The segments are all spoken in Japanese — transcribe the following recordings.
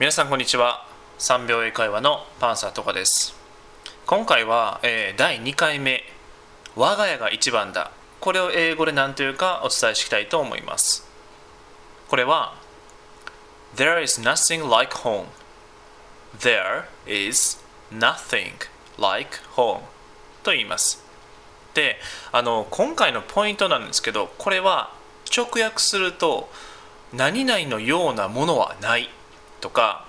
皆さんこんにちは。3秒英会話のパンサーとかです。今回は、えー第2回目「我が家が一番だ」これを英語で何というかお伝えしたいと思います。これは There is nothing like home. There is nothing like home と言います。であの今回のポイントなんですけどこれは直訳すると何々のようなものはない。とか、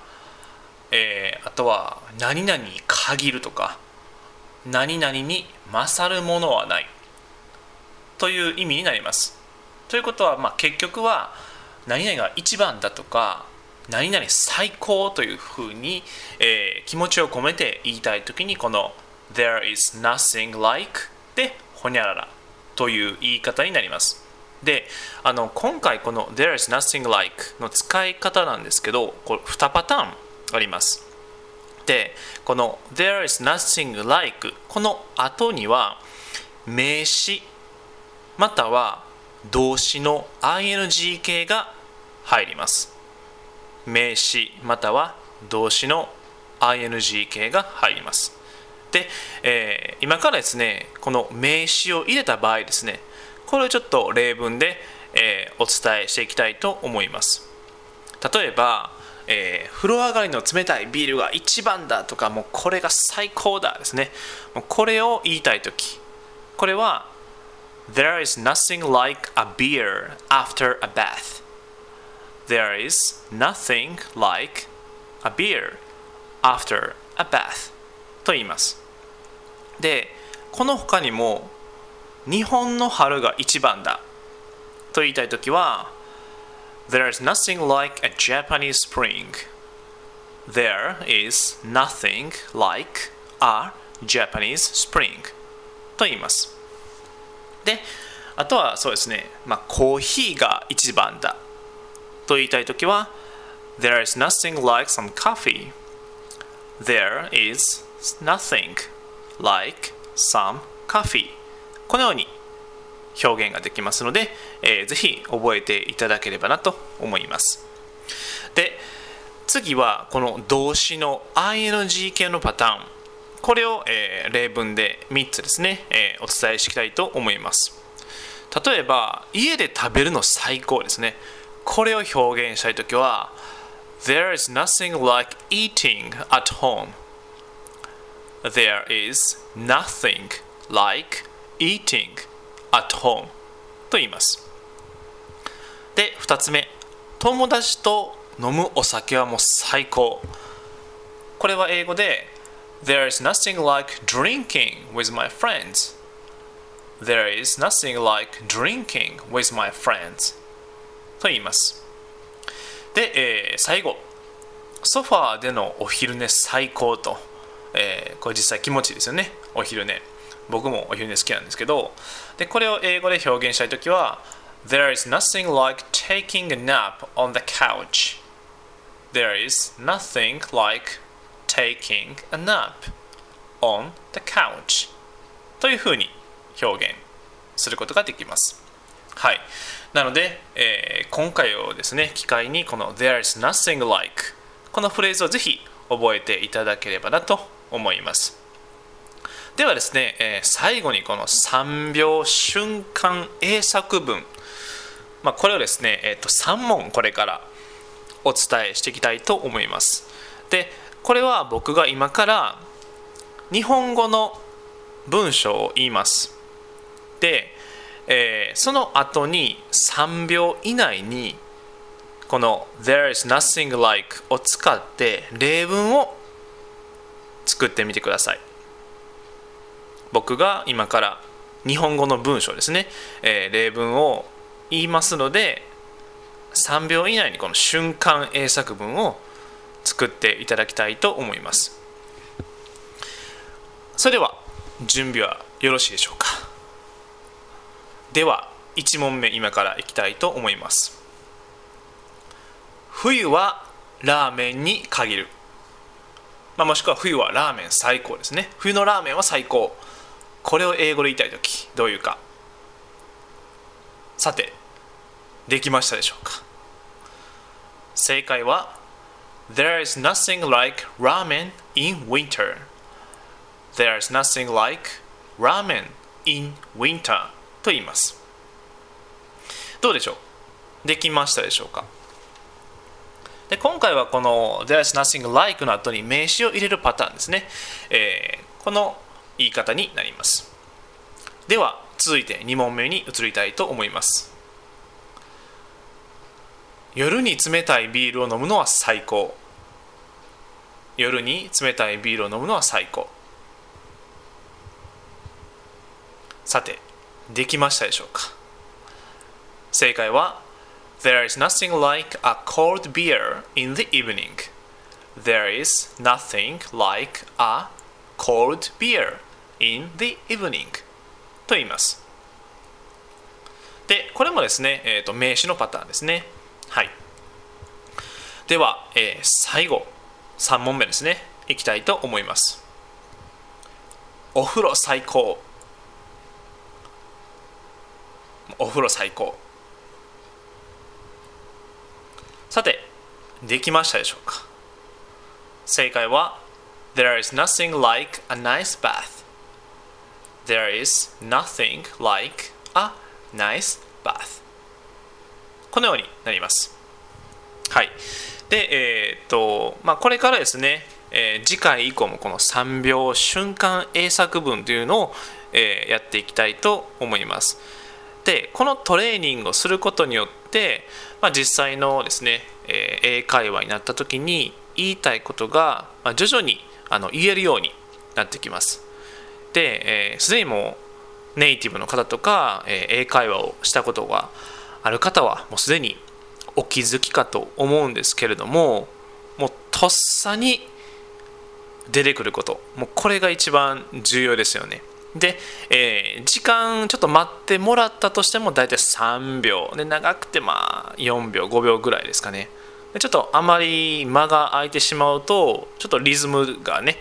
えーあとは何々に限るとか何々に勝るものはないという意味になります。ということは、まあ、結局は何々が一番だとか何々最高というふうに、えー気持ちを込めて言いたいときにこの There is nothing like でほにゃららという言い方になります。であの今回この There is nothing like の使い方なんですけどこれ2パターンあります。でこの There is nothing like この後には名詞または動詞の ing 形が入ります。名詞または動詞の ing 形が入ります。で、えー今からですねこの名詞を入れた場合ですねこれをちょっと例文で、えーお伝えしていきたいと思います。例えば、えー風呂上がりの冷たいビールが一番だとかもうこれが最高だですね。もうこれを言いたいときこれは There is nothing like a beer after a bath. There is nothing like a beer after a bath と言います。でこの他にも日本の春が一番だと言いたいときは There is nothing like a Japanese spring There is nothing like a Japanese spring と言いますであとはそうですね、まあ、コーヒーが一番だと言いたいときは There is nothing like some coffee There is nothing like some coffee このように表現ができますので、えーぜひ覚えていただければなと思います。で次はこの動詞の ing 系のパターン。これを、えー例文で3つですね、えーお伝えしていきたいと思います。例えば家で食べるの最高ですね。これを表現したいときは There is nothing like eating at home. There is nothing like eating at home と言いますで2つ目友達と飲むお酒はもう最高これは英語で There is nothing like drinking with my friends There is nothing like drinking with my friends と言いますで、えー最後ソファーでのお昼寝最高と、えーこれ実際気持ちいいですよねお昼寝僕もお昼寝好きなんですけどでこれを英語で表現したいときは There is nothing like taking a nap on the couch There is nothing like taking a nap on the couch というふうに表現することができますはいなので、えー今回をですね機会にこの There is nothing like このフレーズをぜひ覚えていただければなと思いますではですね、えー最後にこの3秒瞬間英作文、まあ、これをですね、えー、と3問これからお伝えしていきたいと思います。でこれは僕が今から日本語の文章を言います。で、えーその後に3秒以内にこの There is nothing like を使って例文を作ってみてください。僕が今から日本語の文章ですね、えー例文を言いますので3秒以内にこの瞬間英作文を作っていただきたいと思います。それでは準備はよろしいでしょうか。では1問目今からいきたいと思います。冬はラーメンに限る、まあ、もしくは冬はラーメン最高ですね。冬のラーメンは最高。これを英語で言いたい時どういうかさてできましたでしょうか正解は There is nothing like ramen in winter. There is nothing like ramen in winter と言います。どうでしょうできましたでしょうかで今回はこの There is nothing like の後に名詞を入れるパターンですね。えーこの言い方になります。では続いて2問目に移りたいと思います。夜に冷たいビールを飲むのは最高。夜に冷たいビールを飲むのは最高。さて、できましたでしょうか正解は There is nothing like a cold beer in the evening. There is nothing like a cold beer in the evening. と言います。で、これもですね、えー、と名詞のパターンですね。はい。では、えー最後、3問目ですね。いきたいと思います。お風呂最高。お風呂最高。さて、できましたでしょうか？正解は There is nothing like a nice bath. There is nothing like a nice bath. このようになります。はい。で、えーっと、まあ、これからですね、えー次回以降もこの3秒瞬間英作文というのを、えーやっていきたいと思います。で、このトレーニングをすることによって、まあ、実際のですね、えー英会話になった時に言いたいことが、まあ、徐々にあの言えるようになってきます。で、えーすでにもうネイティブの方とか、えー英会話をしたことがある方はもうすでにお気づきかと思うんですけれどももうとっさに出てくることもうこれが一番重要ですよね。で、えー時間ちょっと待ってもらったとしても大体3秒。で長くてまあ4秒5秒ぐらいですかね。でちょっとあまり間が空いてしまうとちょっとリズムがね、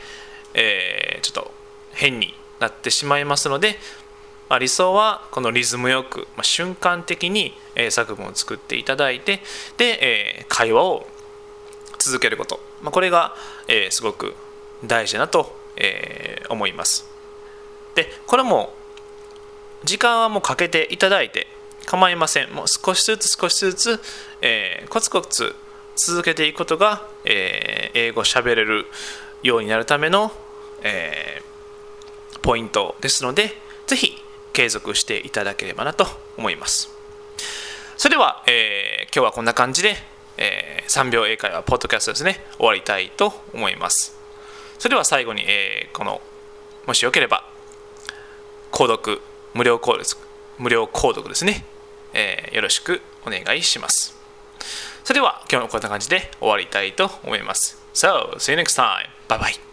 えーちょっと変になってしまいますので、まあ、理想はこのリズムよく、まあ、瞬間的に、え作文を作っていただいてで、え会話を続けること、まあ、これが、えすごく大事だと、え思います。でこれも時間はもうかけていただいて構いません。もう少しずつ少しずつ、えーコツコツ続けていくことが、えー英語喋れるようになるための、えポイントですのでぜひ継続していただければなと思いますそれでは、えー今日はこんな感じで、えー3秒英会話ポッドキャストですね終わりたいと思いますそれでは最後に、えーこのもしよければ購読無料購読無料購読ですね、えーよろしくお願いしますそれでは今日もこんな感じで終わりたいと思います So, see you next time. Bye bye.